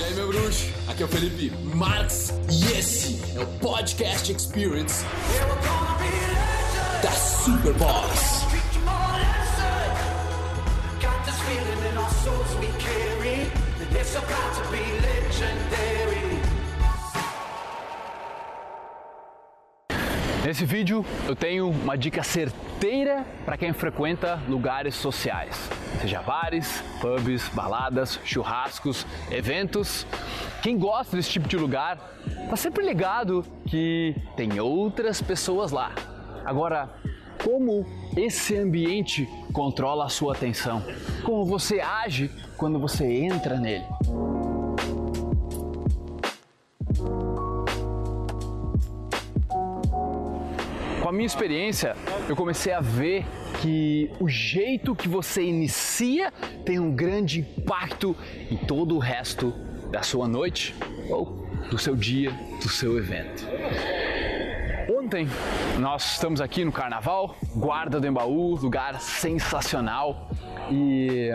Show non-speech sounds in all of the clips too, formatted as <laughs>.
E aí, meu bruxo? Aqui é o Felipe Marx e esse é o Podcast Experience da Superboss. Nesse vídeo eu tenho uma dica certeira para quem frequenta lugares sociais, seja bares, pubs, baladas, churrascos, eventos. Quem gosta desse tipo de lugar tá sempre ligado que tem outras pessoas lá. Agora, como esse ambiente controla a sua atenção? Como você age quando você entra nele? A minha experiência, eu comecei a ver que o jeito que você inicia tem um grande impacto em todo o resto da sua noite ou do seu dia, do seu evento. Ontem nós estamos aqui no Carnaval, Guarda do Embaú, lugar sensacional e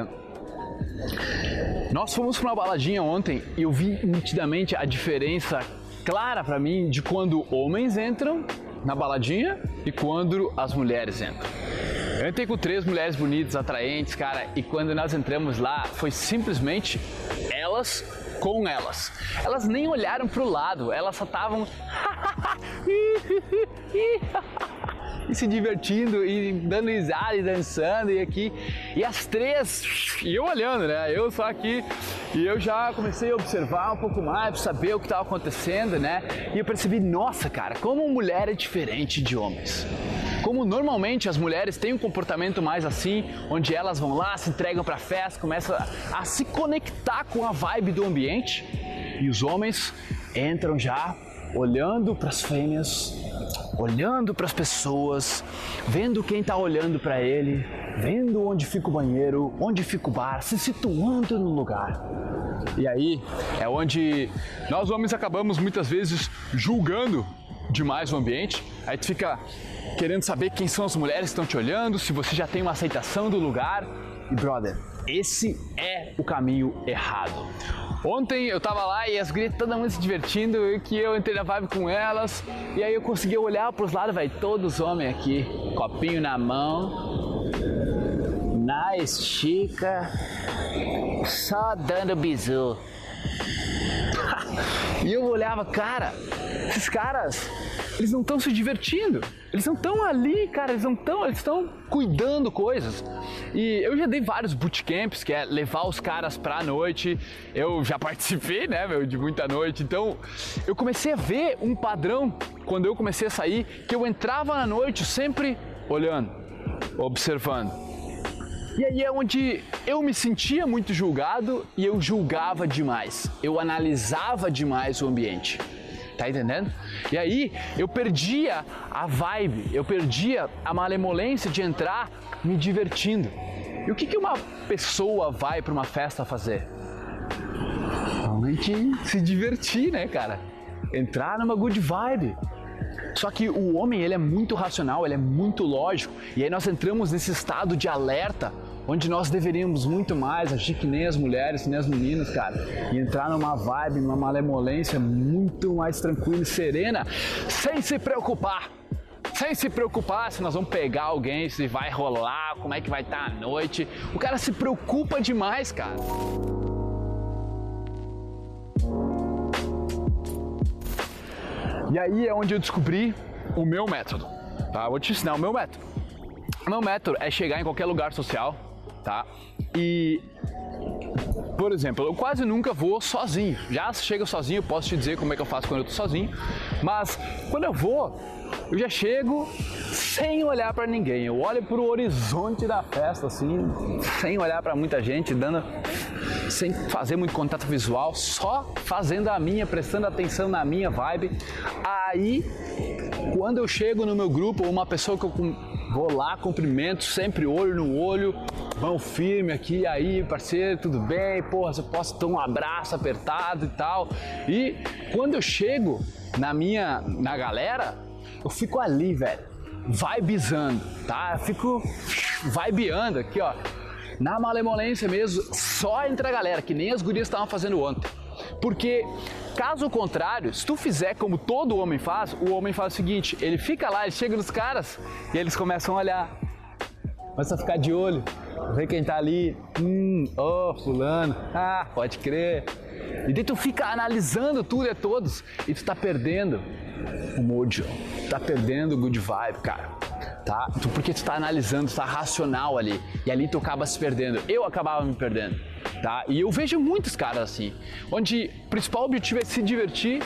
nós fomos para uma baladinha ontem e eu vi nitidamente a diferença clara para mim de quando homens entram na baladinha e quando as mulheres entram. Eu entrei com três mulheres bonitas, atraentes, cara, e quando nós entramos lá foi simplesmente elas com elas. Elas nem olharam pro lado, elas só estavam <laughs> e se divertindo e dando risada e dançando e aqui. E as três, e eu olhando, né? Eu só aqui e eu já comecei a observar um pouco mais saber o que estava acontecendo, né? E eu percebi, nossa, cara, como mulher é diferente de homens. Como normalmente as mulheres têm um comportamento mais assim, onde elas vão lá, se entregam para festa, começam a, a se conectar com a vibe do ambiente, e os homens entram já olhando para as fêmeas, olhando para as pessoas, vendo quem está olhando para ele, vendo onde fica o banheiro, onde fica o bar, se situando no lugar. E aí é onde nós homens acabamos muitas vezes julgando demais o ambiente. Aí tu fica querendo saber quem são as mulheres que estão te olhando, se você já tem uma aceitação do lugar. E brother, esse é o caminho errado. Ontem eu tava lá e as gurias todo mundo se divertindo e que eu entrei na vibe com elas e aí eu consegui olhar pros lados, vai todos homens aqui, copinho na mão, na estica, só dando bizu. <laughs> e eu olhava, cara, esses caras, eles não estão se divertindo. Eles não estão ali, cara, eles não estão, eles estão cuidando coisas. E eu já dei vários bootcamps, que é levar os caras pra noite. Eu já <laughs> participei, né, meu, de muita noite. Então, eu comecei a ver um padrão quando eu comecei a sair, que eu entrava na noite sempre olhando, observando. E aí é onde eu me sentia muito julgado e eu julgava demais. Eu analisava demais o ambiente. Tá entendendo? E aí eu perdia a vibe, eu perdia a malemolência de entrar me divertindo. E o que, que uma pessoa vai para uma festa fazer? Realmente se divertir, né, cara? Entrar numa good vibe. Só que o homem ele é muito racional, ele é muito lógico. E aí nós entramos nesse estado de alerta onde nós deveríamos muito mais agir que nem as mulheres, que nem as meninas, cara, e entrar numa vibe, numa malemolência muito mais tranquila e serena, sem se preocupar. Sem se preocupar se nós vamos pegar alguém, se vai rolar, como é que vai estar a noite. O cara se preocupa demais, cara. E aí é onde eu descobri o meu método, tá? vou te ensinar o meu método. O meu método é chegar em qualquer lugar social, tá? E por exemplo, eu quase nunca vou sozinho. Já chego sozinho, posso te dizer como é que eu faço quando eu tô sozinho, mas quando eu vou, eu já chego sem olhar para ninguém. Eu olho para o horizonte da festa assim, sem olhar para muita gente, dando sem fazer muito contato visual, só fazendo a minha, prestando atenção na minha vibe. Aí, quando eu chego no meu grupo, uma pessoa que eu vou lá, cumprimento, sempre olho no olho, mão firme aqui, aí, parceiro, tudo bem? Porra, você posso dar um abraço apertado e tal. E quando eu chego na minha, na galera, eu fico ali, velho, vibezando, tá? Eu fico vibeando aqui, ó, na malemolência mesmo, só entre a galera, que nem as gurias estavam fazendo ontem. Porque caso contrário, se tu fizer como todo homem faz, o homem faz o seguinte, ele fica lá, ele chega nos caras e eles começam a olhar. Começa a ficar de olho, ver quem tá ali. Hum, oh, fulano. Ah, pode crer. E daí tu fica analisando tudo e todos e tu tá perdendo o mojo, tá perdendo o good vibe, cara. Tá? Tu, porque tu tá analisando, tu tá racional ali. E ali tu acaba se perdendo. Eu acabava me perdendo. Tá? E eu vejo muitos caras assim, onde o principal objetivo é se divertir,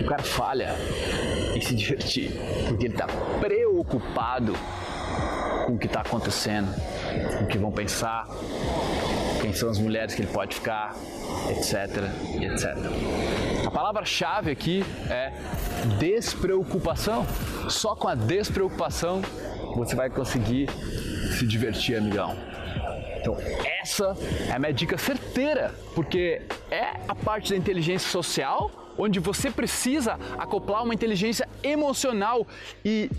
o cara falha em se divertir, porque ele tá preocupado com o que está acontecendo, com o que vão pensar, quem são as mulheres que ele pode ficar, etc, etc. A palavra-chave aqui é despreocupação. Só com a despreocupação você vai conseguir se divertir, amigão. Então, essa é a minha dica certeira, porque é a parte da inteligência social onde você precisa acoplar uma inteligência emocional e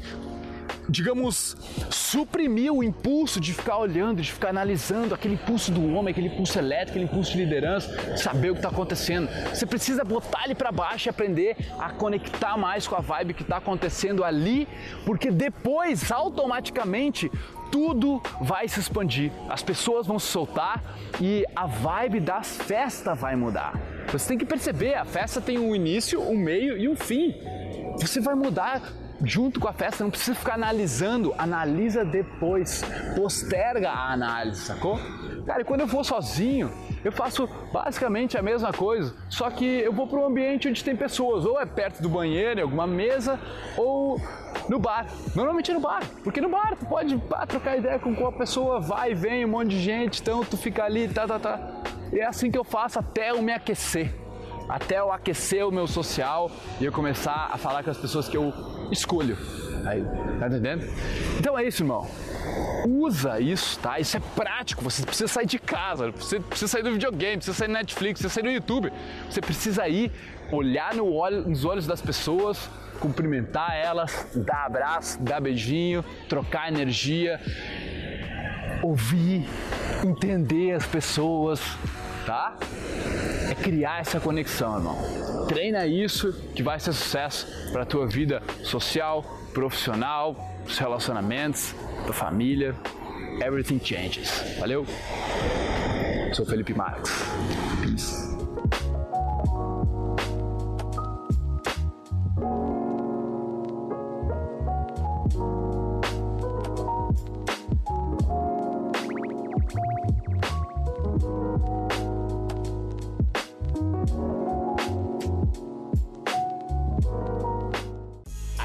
digamos, suprimir o impulso de ficar olhando, de ficar analisando aquele impulso do homem, aquele impulso elétrico, aquele impulso de liderança, saber o que está acontecendo. Você precisa botar ele para baixo e aprender a conectar mais com a vibe que está acontecendo ali, porque depois, automaticamente, tudo vai se expandir, as pessoas vão se soltar e a vibe das festas vai mudar. Você tem que perceber, a festa tem um início, um meio e um fim. Você vai mudar junto com a festa, não precisa ficar analisando, analisa depois, posterga a análise, sacou? Cara, e quando eu vou sozinho, eu faço basicamente a mesma coisa, só que eu vou para um ambiente onde tem pessoas, ou é perto do banheiro, em alguma mesa, ou no bar. Normalmente no bar, porque no bar tu pode pá, trocar ideia com a pessoa, vai e vem um monte de gente, então tu fica ali, tá, tá, tá. E é assim que eu faço até eu me aquecer até eu aquecer o meu social e eu começar a falar com as pessoas que eu escolho. Aí, tá entendendo? Então é isso, irmão. Usa isso, tá? Isso é prático. Você precisa sair de casa, você precisa sair do videogame, precisa sair do Netflix, precisa sair do YouTube. Você precisa ir olhar no olho, nos olhos das pessoas, cumprimentar elas, dar abraço, dar beijinho, trocar energia, ouvir, entender as pessoas, tá? É criar essa conexão, irmão. Treina isso que vai ser sucesso para a tua vida social, profissional, os relacionamentos, tua família. Everything changes. Valeu? Sou Felipe Marques. Peace.